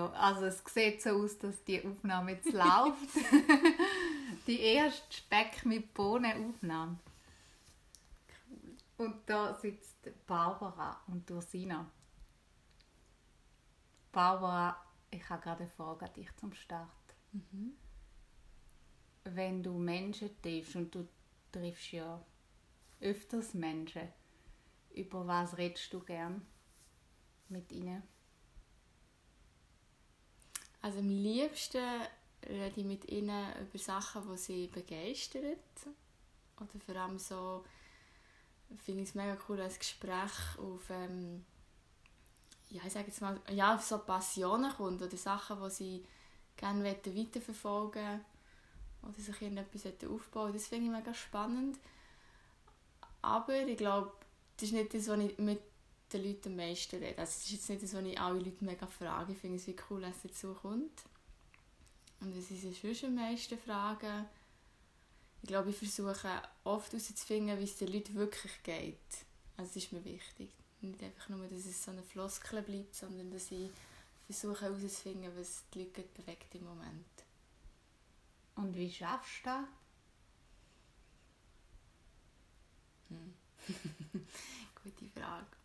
ja. Also es sieht so aus, dass die Aufnahme jetzt läuft. die erste Speck mit Bohnenaufnahme. Und da sitzt Barbara und Ursina. Barbara, ich habe gerade eine Frage an dich zum Start. Mhm. Wenn du Menschen triffst und du triffst ja öfters Menschen, über was redest du gern mit ihnen? Also am liebsten rede ich mit ihnen über Sachen, die sie begeistern. Oder vor allem so finde ich es mega cool als Gespräch auf ähm, ja, ich sage jetzt mal, ja, auf so Passionen kommt oder Sachen, die sie gerne weiterverfolgen oder sich irgendetwas aufbauen Das finde ich mega spannend. Aber ich glaube, das ist nicht das, was ich mit den Leuten am meisten rede. Also das ist jetzt nicht das, was ich alle Leute mega frage. Ich finde es wie cool, dass es dazu kommt. Und was sie sonst am meisten fragen, ich glaube, ich versuche oft herauszufinden, wie es den Leuten wirklich geht. Also das ist mir wichtig. Nicht einfach nur, dass es so eine Floskel bleibt, sondern dass ich versuche herauszufinden, was die Leute bewegt im Moment. Und wie schaffst du das? Hm. Gute Frage.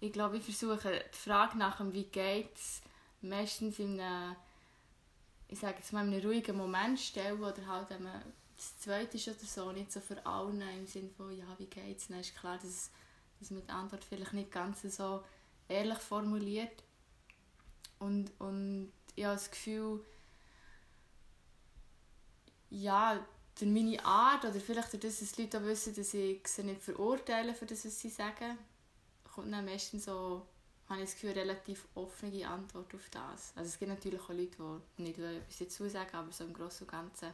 Ich glaube, ich versuche die Frage nach dem «Wie geht's?» meistens in einem, ich sage jetzt mal, in einem ruhigen Moment stellen oder halt, wenn das Zweite ist oder so, nicht so für alle im Sinne von «Ja, wie geht's?» Dann ist klar, dass, dass man die Antwort vielleicht nicht ganz so ehrlich formuliert. Und, und ich habe das Gefühl, ja, durch meine Art oder vielleicht durch das, dass die Leute auch wissen, dass ich sie nicht verurteile für das, was sie sagen, kommt dann meistens so, habe ich das Gefühl, relativ offene Antwort auf das. Also es gibt natürlich auch Leute, die nicht etwas dazu sagen, aber so im Großen und Ganzen,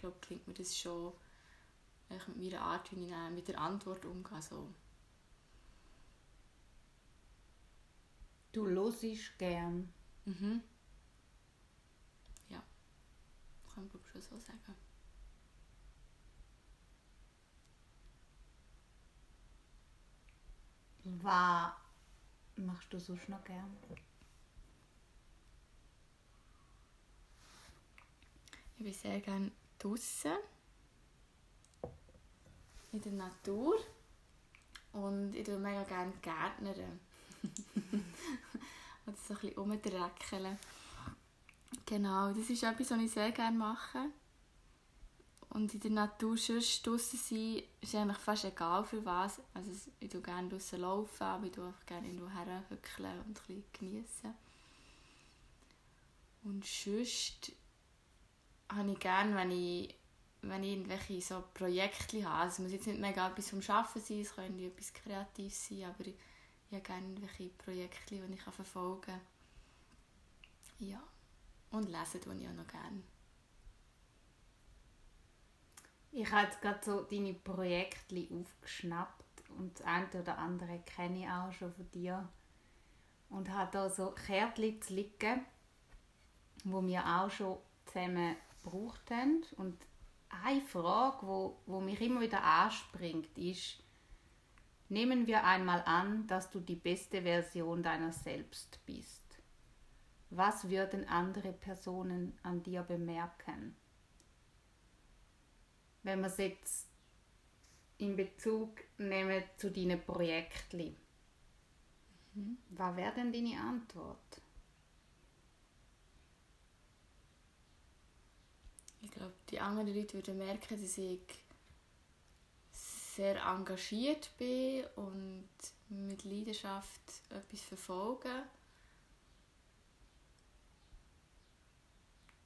glaube, klingt mir das schon mit meiner Art, wie ich mit der Antwort umgehe. So. Du hörst gern. Mhm. Ja, kann man schon so sagen. Was machst du sonst noch gern? Ich bin sehr gerne draußen in der Natur und ich tue mega gerne Gärtnern. Oder so ein bisschen rumdreckeln. Genau, das ist etwas, was ich sehr gerne mache. Und in der Natur sonst draussen sein, ist eigentlich fast egal für was. Also ich tue gerne draussen laufen, aber ich tue einfach gerne irgendwo herhückeln und ein geniessen. Und sonst habe ich gerne, wenn ich, wenn ich irgendwelche so Projekte habe. Also es muss jetzt nicht mega etwas vom Arbeiten sein, es kann etwas Kreatives sein, aber ich, ich habe gerne irgendwelche Projekte, die ich verfolgen kann. Ja. Und lesen tue ich auch noch gerne. Ich habe gerade so deine Projekte aufgeschnappt und das eine oder andere kenne ich auch schon von dir. Und habe da so Kärtchen zu liegen, wo wir auch schon zusammen gebraucht haben. Und eine Frage, wo, wo mich immer wieder anspringt, ist, nehmen wir einmal an, dass du die beste Version deiner selbst bist. Was würden andere Personen an dir bemerken? Wenn wir es jetzt in Bezug nehmen zu deinen Projekten, mhm. was wäre denn deine Antwort? Ich glaube, die anderen Leute würden merken, dass ich sehr engagiert bin und mit Leidenschaft etwas verfolge.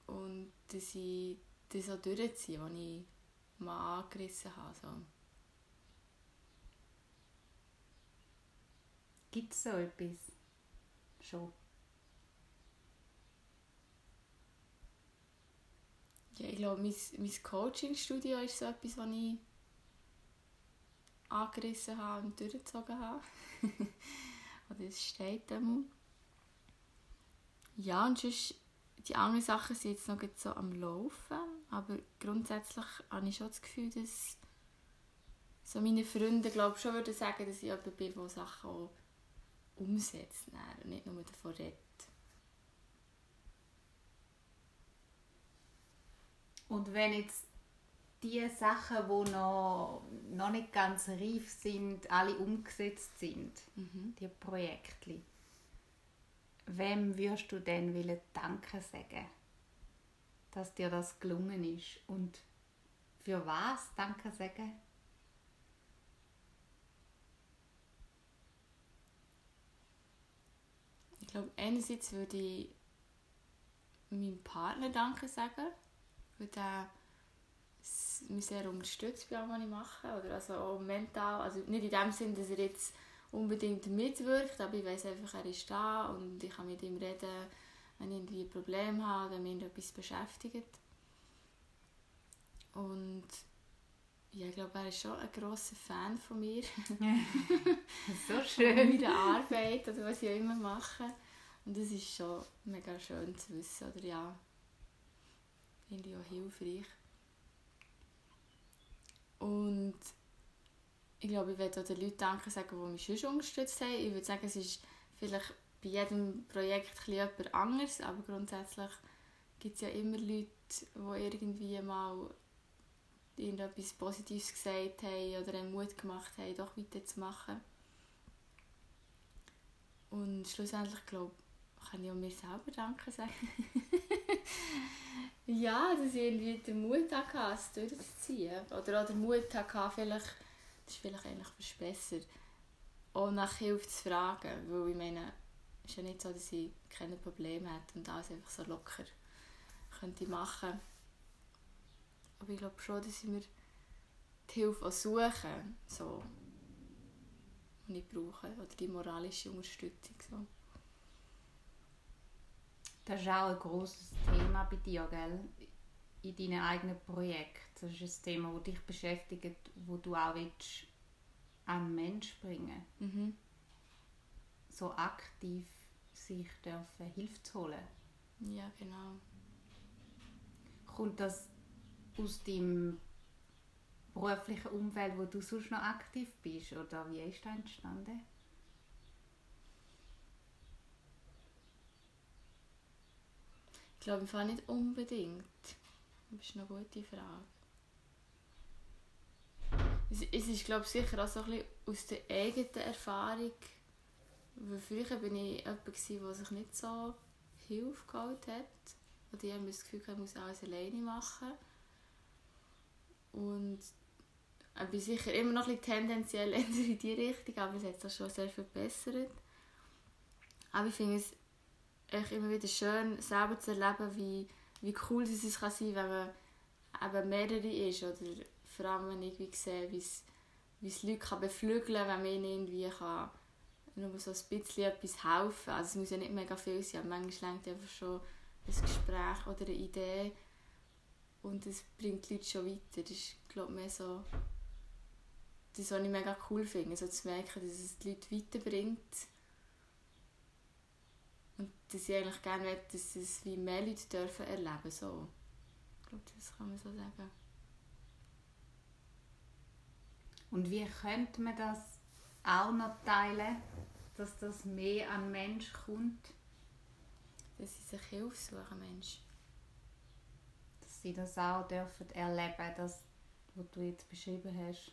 Und dass ich das auch durchziehe, was ich mal angerissen habe. So. Gibt es so etwas schon? Ja, ich glaube, mein, mein Coaching-Studio ist so etwas, was ich angerissen habe und durchgezogen habe. Oder es steht dann. Ja, und sonst, die anderen Sachen sind jetzt noch so am Laufen. Aber grundsätzlich habe ich schon das Gefühl, dass so meine Freunde glaube schon würden sagen, dass ich jemand bin, der Sachen auch umsetzt und nicht nur davon redet. Und wenn jetzt die Sachen, die noch, noch nicht ganz reif sind, alle umgesetzt sind, mhm. die Projekte, wem würdest du denn willen Danke sagen, dass dir das gelungen ist? Und für was Danke sagen? Ich glaube, einerseits würde ich meinem Partner Danke sagen, weil der mich sehr unterstützt bei allem, was ich mache. Oder also auch mental. Also nicht in dem Sinn, dass er jetzt unbedingt mitwirkt, aber ich weiß einfach, er ist da und ich kann mit ihm reden, wenn ich irgendwie ein Problem habe, wenn mich etwas beschäftigt. Und ja, ich glaube, er ist schon ein grosser Fan von mir. so schön. Von meiner Arbeit oder was ich auch immer mache. Und das ist schon mega schön zu wissen. Oder ja, finde ich auch hilfreich. Und ich glaube, ich werde auch den Leuten danken sagen, die mich schon unterstützt haben. Ich würde sagen, es ist vielleicht bei jedem Projekt etwas anders, aber grundsätzlich gibt es ja immer Leute, die irgendwie mal irgendetwas Positives gesagt haben oder einen Mut gemacht haben, doch weiterzumachen. Und schlussendlich, glaube ich, kann ich auch mir selber Danke sagen. ja, dass ich irgendwie den Mut hatte, es durchzuziehen. Oder auch den Mut hatte, vielleicht, das ist vielleicht eigentlich fast besser, auch nach Hilfe zu fragen. Weil ich meine, es ist ja nicht so, dass ich keine Probleme hätte und alles einfach so locker könnte machen Aber ich glaube schon, dass ich mir die Hilfe auch suchen, so, die ich brauche. Oder die moralische Unterstützung. So. Das ist auch ein grosses Thema bei dir, gell? In deinen eigenen Projekten. Das ist ein Thema, das dich beschäftigt, wo du auch willst, an Mensch bringen mhm. So aktiv sich dürfen Hilfe zu holen. Ja, genau. Kommt das aus deinem beruflichen Umfeld, wo du sonst noch aktiv bist? Oder wie ist das entstanden? Ich glaube im nicht unbedingt. Das ist eine gute Frage. Es, es ist glaube ich, sicher auch so ein aus der eigenen Erfahrung. Weil früher war ich jemand, der sich nicht so Hilfe geholt hat. Oder ich habe das Gefühl, ich muss alles alleine machen. Und ich bin sicher immer noch ein tendenziell in die Richtung, aber es hat sich schon sehr verbessert. Aber ich finde es immer wieder schön, selber zu erleben, wie, wie cool es kann sein kann, wenn man mehrere ist. Oder vor allem, wenn ich sehe, wie es, wie es Leute kann beflügeln kann, wenn man irgendwie kann, nur so ein bisschen etwas helfen kann. Also es muss ja nicht mega viel sein, aber manchmal lenkt einfach schon ein Gespräch oder eine Idee und es bringt die Leute schon weiter. Das ist, glaube ich, mehr so das, was ich mega cool finde, also zu merken, dass es die Leute weiterbringt dass ich eigentlich gerne möchte, dass es wie mehr Leute dürfen erleben so. Ich glaube, das kann man so sagen. Und wie könnte man das auch noch teilen, dass das mehr an Mensch kommt? Dass sie sich Hilfe suchen, Mensch. Dass sie das auch dürfen erleben, das, was du jetzt beschrieben hast.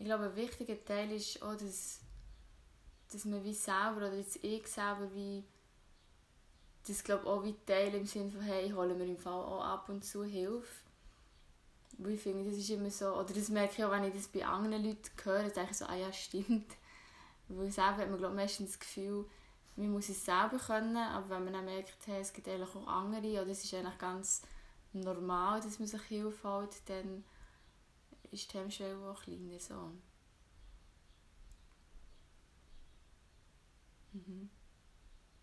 Ich glaube, ein wichtiger Teil ist auch, dass dass man wie selber, oder jetzt ich selber, wie das glaube auch wie Teil im Sinne von, hey, holen wir im Fall auch ab und zu Hilfe. Weil ich finde, das ist immer so, oder das merke ich auch, wenn ich das bei anderen Leuten höre, denke ich so, ah ja, stimmt. Weil selber hat man glaube meistens das Gefühl, man muss es selber können, aber wenn man dann merkt, hey, es gibt eigentlich auch andere, oder es ist eigentlich ganz normal, dass man sich Hilfe holt, dann ist die Hemmschwelle auch kleiner. So. Mhm.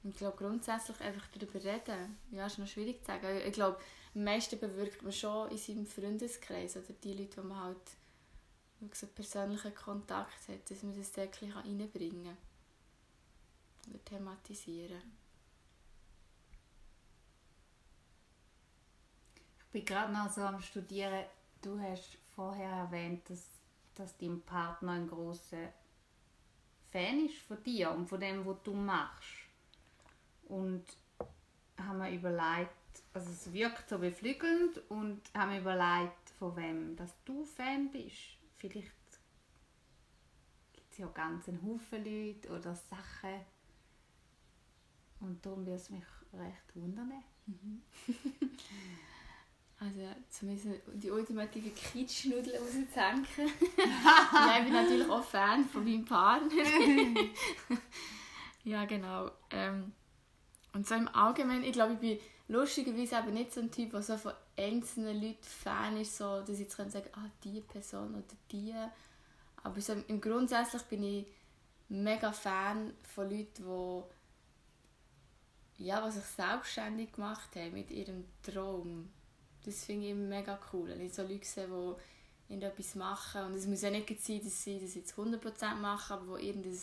Ich glaube grundsätzlich einfach darüber reden, ja, ist noch schwierig zu sagen. Ich glaube, am meisten bewirkt man schon in seinem Freundeskreis oder die Leute, die man halt so persönlichen Kontakt hat, dass man das da reinbringen kann oder thematisieren. Ich bin gerade noch so am Studieren. Du hast vorher erwähnt, dass, dass dein Partner ein großer Fan ist von dir und von dem, was du machst. Und haben wir überlegt, also es wirkt so beflügelnd und haben wir überlegt, von wem dass du Fan bist. Vielleicht gibt es ja ganz einen Haufen Leute oder Sachen. Und darum würde es mich recht wundern. Mhm. also zumindest die ultimative Kitschnudel rauszuhängen. ja, ich bin natürlich auch Fan von meinem Partner. ja, genau. Ähm, und so im Allgemeinen, ich glaube, ich bin lustigerweise eben nicht so ein Typ, der so von einzelnen Leuten Fan ist, so, dass ich jetzt sagen kann, ah, die Person oder die. Aber so im Grundsätzlich bin ich mega Fan von Leuten, die, ja, die sich selbstständig gemacht haben mit ihrem Traum. Das finde ich mega cool. Wenn ich so Leute sehe, die irgendetwas machen. Und es muss ja nicht sein, dass sie das jetzt 100% machen, aber die irgendein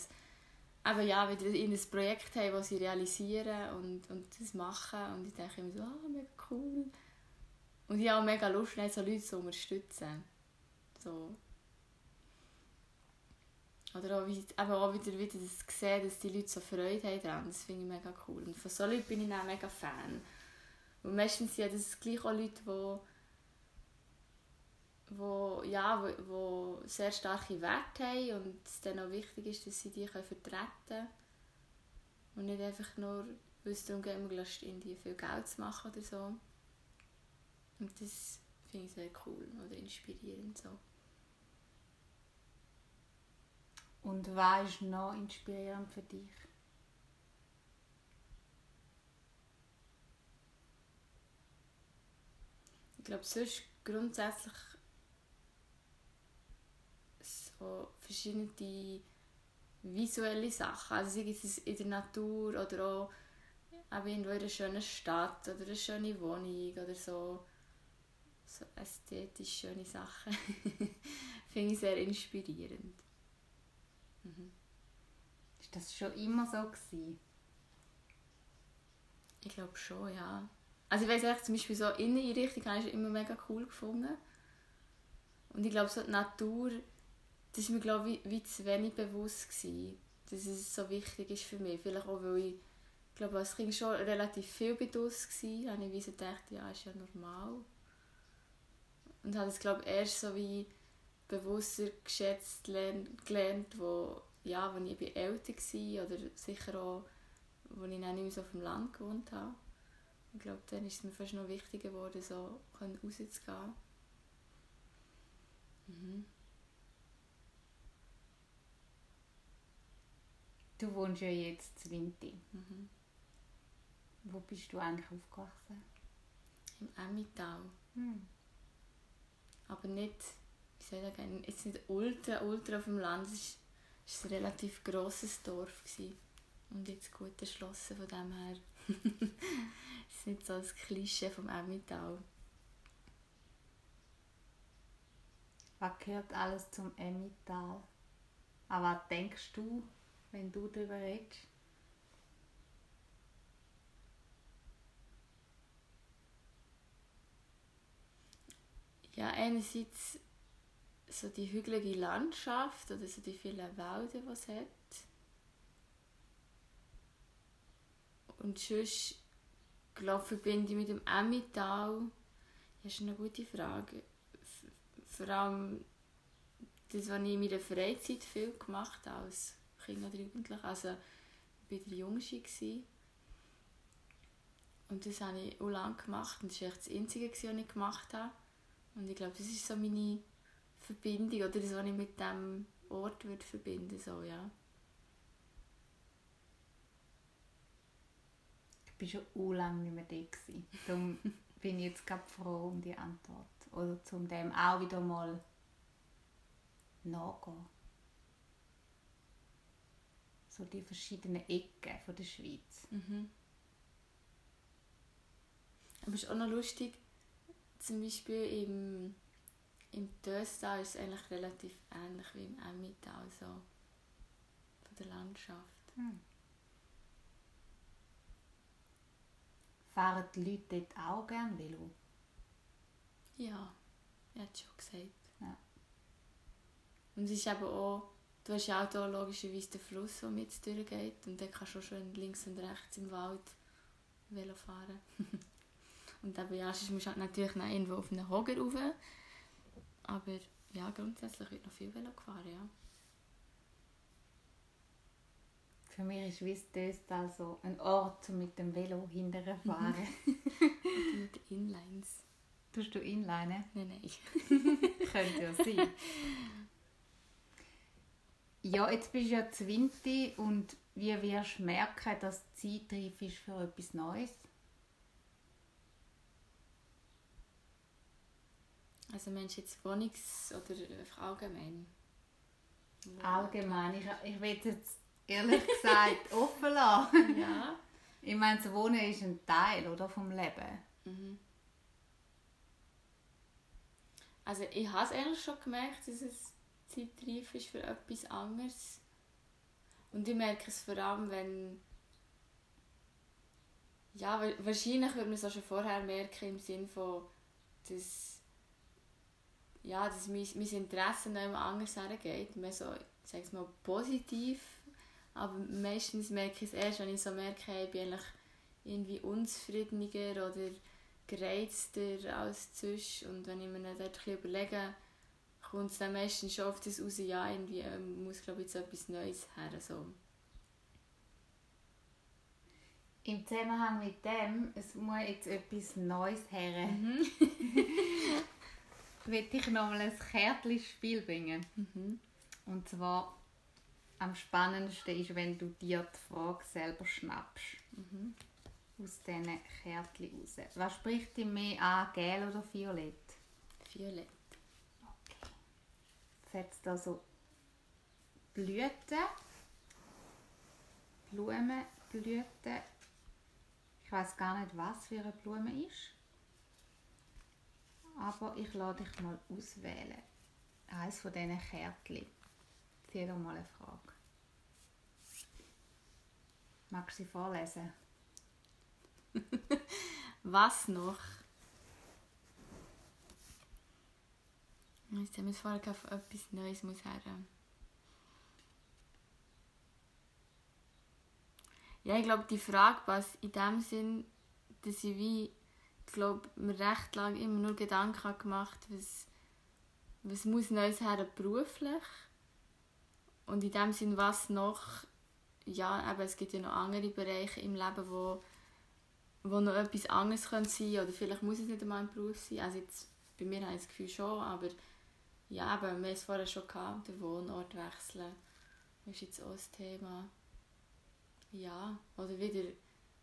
aber ja, wieder in ein Projekt haben, das sie realisieren und, und das machen. Und ich denke immer so, ah, mega cool. Und ich habe auch mega Lust, so Leute zu unterstützen. So. Oder auch, wie, aber auch wieder, wieder das sehen, dass die Leute so Freude haben daran. Das finde ich mega cool. Und von solchen Leuten bin ich auch mega Fan. Und meistens sind das gleich auch Leute, die wo, ja, wo, wo sehr starke Werte haben und es dann auch wichtig ist, dass sie die vertreten können. Und nicht einfach nur, weil es darum geht, irgendwie viel Geld zu machen oder so. Und das finde ich sehr cool oder inspirierend so. Und was ist noch inspirierend für dich? Ich glaube, sonst grundsätzlich so verschiedene visuelle Sachen. Also sei es in der Natur oder auch irgendwo in einer schönen Stadt oder eine schöne Wohnung oder so. So ästhetisch schöne Sachen. Finde ich sehr inspirierend. Mhm. Ist das schon immer so gewesen? Ich glaube schon, ja. Also ich weiß zum Beispiel so Inneneinrichtung habe ich immer mega cool gefunden. Und ich glaube so die Natur das war mir glaube ich wie zu wenig bewusst gewesen, dass es so wichtig ist für mich. Vielleicht auch, weil ich glaube, als Kind schon relativ viel bedusst war, habe ich wie so gedacht, ja, ist ja normal. Und habe es glaube erst so wie bewusster geschätzt gelernt, wo, ja, als ich älter war oder sicher auch, als ich nicht mehr so auf dem Land gewohnt habe. Ich glaube, dann ist es mir fast noch wichtiger geworden, so rauszugehen. Mhm. Du wohnst ja jetzt in Winti. Mhm. Wo bist du eigentlich aufgewachsen? Im Emmental. Mhm. Aber nicht, wie soll ich sagen, jetzt nicht ultra, ultra auf dem Land. Es war ein relativ grosses Dorf. Gewesen. Und jetzt gut erschlossen von dem her. Ist nicht so das Klischee vom Emmental. Was gehört alles zum Emmental? Aber was denkst du, wenn du darüber redest? Ja, einerseits so die hügelige Landschaft oder so die vielen Wälder, die es hat. Und sonst, glaube verbinde ich mit dem Emmental, das ist eine gute Frage. Vor allem das, was ich in meiner Freizeit viel gemacht habe, als Kind oder Jugendlich. Also ich war der Jüngste. Und das habe ich auch lange gemacht. Und das war das Einzige, was ich gemacht habe. Und ich glaube, das ist so meine Verbindung oder das, was ich mit diesem Ort würde verbinden so, ja. Ich war schon lange nicht mehr da. Darum bin ich jetzt gerade froh um die Antwort. Oder zum dem auch wieder mal nachgehen so die verschiedenen Ecken von der Schweiz. Mhm. Aber es ist auch noch lustig, zum Beispiel im, im Döstal ist es eigentlich relativ ähnlich wie im Emmental, so von der Landschaft. Hm. Fahren die Leute dort auch gerne Velo? Ja, er hat schon gesagt. Ja. Und es ist aber auch du hast ja auch hier logischerweise den Fluss, der mit durchgeht und dann kannst du schon links und rechts im Wald Velo fahren. und eben, ja, sonst musst du halt natürlich noch irgendwo auf einen Hoger rauf. Aber ja, grundsätzlich wird noch viel Velo gefahren, ja. Für mich ist Wiestöst also ein Ort um mit dem Velo hinterher fahren. Oder mit Inlines. Tust du Inline? Nein, nein. Könnte ja sein. Ja, jetzt bist du ja 20 und wie wirst du merken, dass die Zeit reif ist für etwas Neues? Also meinst du jetzt Wohnungs- oder allgemein? Allgemein. Ich, ich will jetzt ehrlich gesagt offen lassen. Ja. Ich meine, das Wohnen ist ein Teil oder, vom Leben. Mhm. Also ich habe es eigentlich schon gemerkt, dass es zeitreif ist für etwas anderes. Und ich merke es vor allem, wenn... Ja, wa- wahrscheinlich würde man es auch schon vorher merken, im Sinne von, dass, ja, dass mein, mein Interesse noch immer anders hergeht. Mehr so, ich sage es mal, positiv. Aber meistens merke ich es erst, wenn ich so merke, ich bin eigentlich irgendwie unzufriedener oder gereizter als sonst. Und wenn ich mir dann dort ein überlege, kommt es dann meistens schon auf das raus, ja, irgendwie ähm, muss, glaube ich, jetzt etwas Neues her. So. Im Zusammenhang mit dem, es muss jetzt etwas Neues her. Mhm. will ich noch mal ein Kärtchen-Spiel bringen. Mhm. Und zwar, am spannendsten ist, wenn du dir die Frage selber schnappst. Mhm. Aus diesen Kärtchen raus. Was spricht dich mehr an, gel oder violett? Violett. Okay. Setzt also Blüten, Blumenblüten. Ich weiß gar nicht, was für eine Blume ist. Aber ich lade dich mal auswählen. Eines von diesen Kärtchen. Zieh doch mal eine Frage. Magst du sie vorlesen? Was noch? Jetzt haben wir vorher auf etwas Neues muss her. Ja, ich glaube, die Frage passt in dem Sinn, dass ich wie, glaube, mir recht lange immer nur Gedanken gemacht was, was muss Neues her beruflich und in dem Sinn, was noch, ja, eben, es gibt ja noch andere Bereiche im Leben, wo wo noch etwas anderes könnte sein oder vielleicht muss es nicht einmal ein Beruf sein. Also jetzt, bei mir habe ich das Gefühl schon, aber ja, aber wir haben es vorher schon gehabt, den Wohnort wechseln ist jetzt auch ein Thema. Ja, oder wieder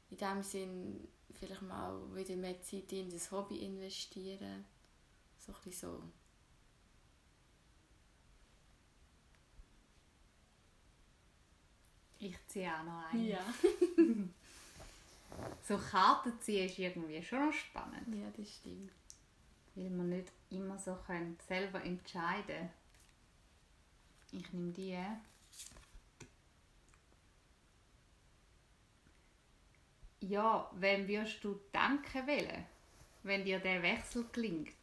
in dem Sinn vielleicht mal wieder mehr Zeit in das Hobby investieren. So ein bisschen so. Ziehe auch noch einen. Ja. So Karten ziehen ist irgendwie schon noch spannend. ja, das stimmt. Weil man nicht immer so können selber entscheiden Ich nehme die. Ja, wem würdest du danken wollen, wenn dir der Wechsel gelingt?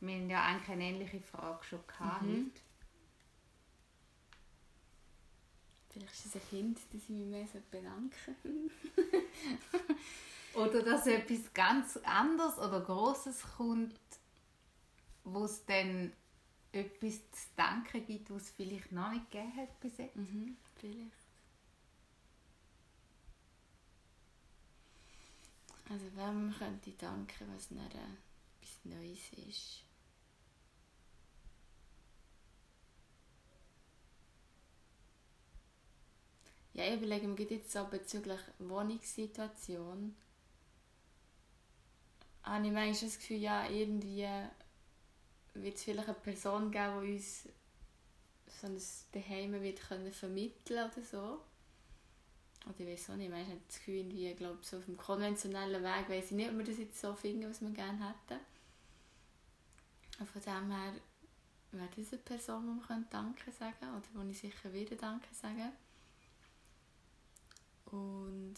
Wir haben ja eigentlich eine ähnliche Frage schon gehabt. Mhm. heute. Vielleicht ist es ein Kind, das ich mich mehr bedanken Oder dass etwas ganz anderes oder Großes kommt, wo es dann etwas zu danken gibt, was es vielleicht noch nicht gegeben hat bis jetzt. Mhm, vielleicht. Also wem könnte ich danken, was dann etwas Neues ist? Ja, ich überlege mir jetzt so bezüglich Wohnungssituation. Habe ich manchmal das Gefühl, ja, irgendwie wird es vielleicht eine Person geben, die uns so ein Daheim wird können vermitteln oder so. Oder ich weiß auch nicht, manchmal habe ich das Gefühl, irgendwie, glaube, so auf dem konventionellen Weg weiß ich nicht, ob wir das jetzt so finden, was wir gerne hätten. Und von dem her wäre das eine Person, die man könnte Danke sagen könnte, oder wo ich sicher wieder Danke sagen. Und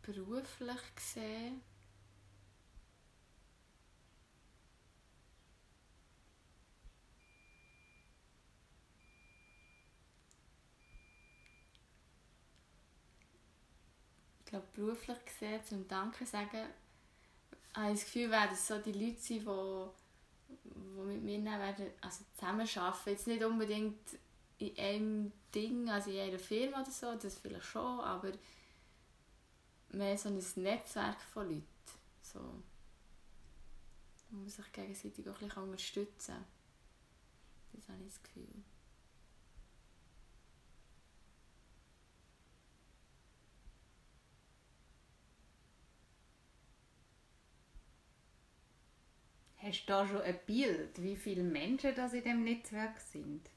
beruflich gesehen Ich glaube, beruflich gesehen, zum Danke sagen, habe ich das Gefühl, wäre das so die Leute sind, die, die mit mir werden, also zusammenarbeiten. Jetzt nicht unbedingt in einem Ding, also in einer Firma oder so, das vielleicht schon, aber mehr so ein Netzwerk von Leuten. So, man sich gegenseitig auch ein bisschen unterstützen. Das habe ich das Gefühl. Hast du da schon ein Bild, wie viele Menschen das in diesem Netzwerk sind?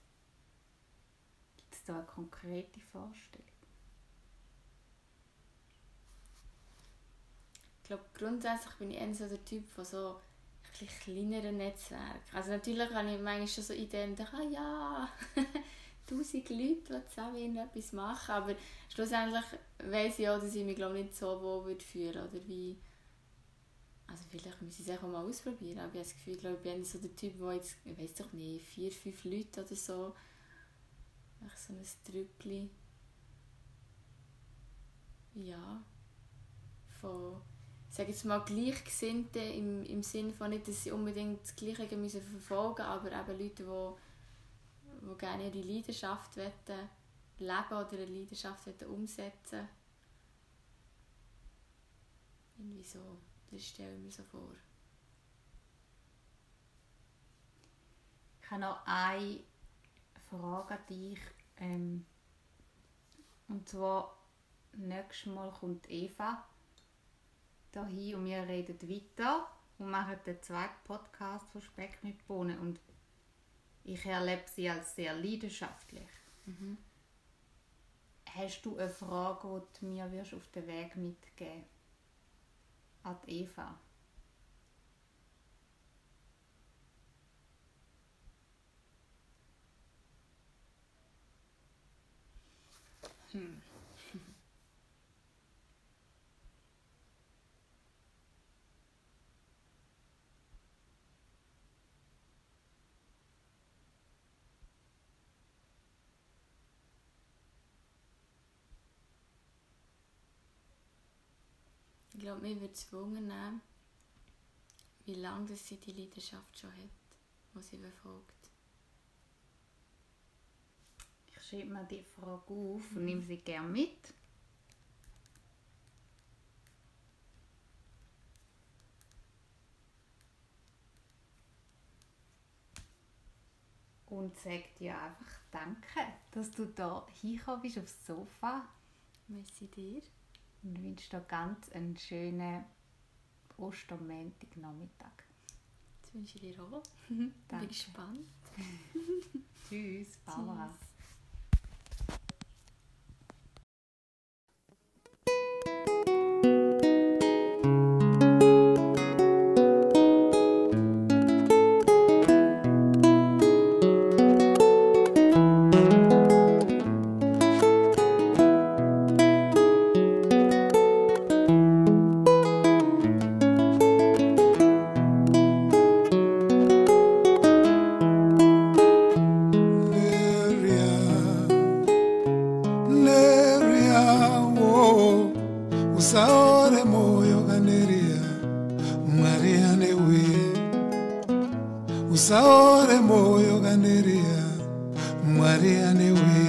Da eine konkrete Vorstellung? Ich glaube, grundsätzlich bin ich eher so der Typ von so ein kleineren Netzwerk. Also natürlich habe ich manchmal schon so Ideen, denke, ah ja, tausend Leute, die zusammen irgendetwas machen, aber schlussendlich weiss ich auch, dass ich mich glaube nicht so wohl würde, oder wie also vielleicht müssen sie es auch mal ausprobieren, aber ich habe das Gefühl, ich, glaube, ich bin so der Typ, der jetzt, ich weiß doch nicht, vier, fünf Leute oder so, einfach so ein Trüppchen, ja, von, sage jetzt mal Gleichgesinnten im, im Sinne von nicht, dass sie unbedingt das Gleiche müssen verfolgen aber eben Leute, die, die gerne ihre Leidenschaft wollen, leben oder eine Leidenschaft wollen umsetzen irgendwie so. Das stelle ich mir so vor. Ich habe noch eine Frage an dich. Ähm, und zwar, nächstes Mal kommt Eva hier und wir reden weiter und machen den zweiten Podcast von Speck mit Bohnen. Und ich erlebe sie als sehr leidenschaftlich. Mhm. Hast du eine Frage, die du mir auf den Weg mitgeben? Ad Eva. Hm. Ich glaube, mir wird es wundern, wie lange sie die Leidenschaft schon hat, die sie verfolgt. Ich schreibe mir die Frage auf und nehme sie gerne mit. Und sage dir einfach Danke, dass du da hingekommen bist aufs Sofa. Merci dir und wünsche dir ganz einen schönen Ostermäntig-Nachmittag. Das wünsche ich dir auch. Bin gespannt. Tschüss, Barbara. Tschüss. andiria mwari anewe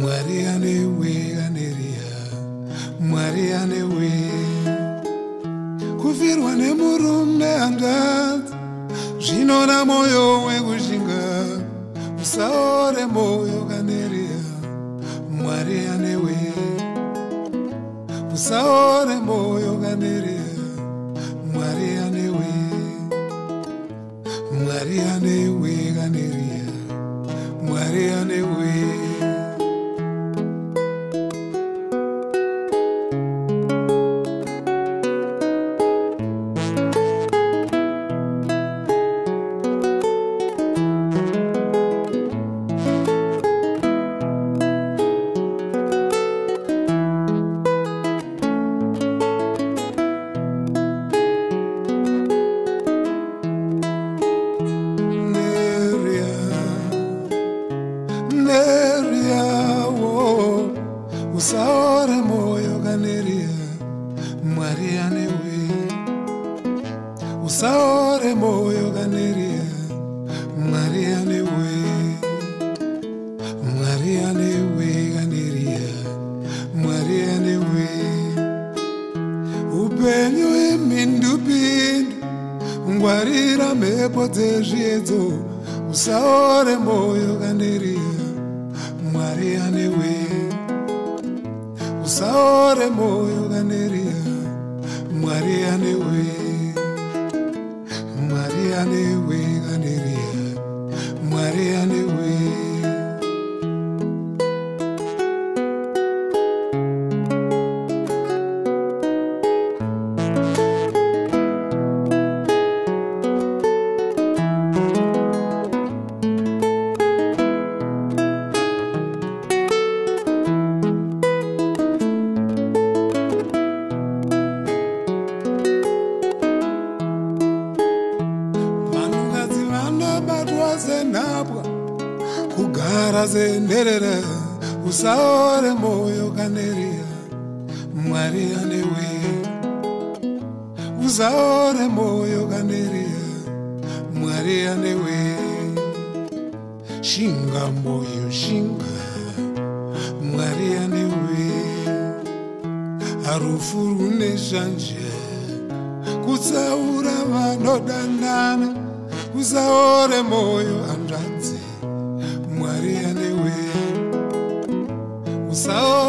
mwari anewe andiria mwari anewe kufirwa nemurume hangazi zvinoda mwoyo wekushinga usaore mwoyo kandiria mwari anewe usaore kutsaura vanodanana usaore moyo hanzvadzi mwari anewe usaore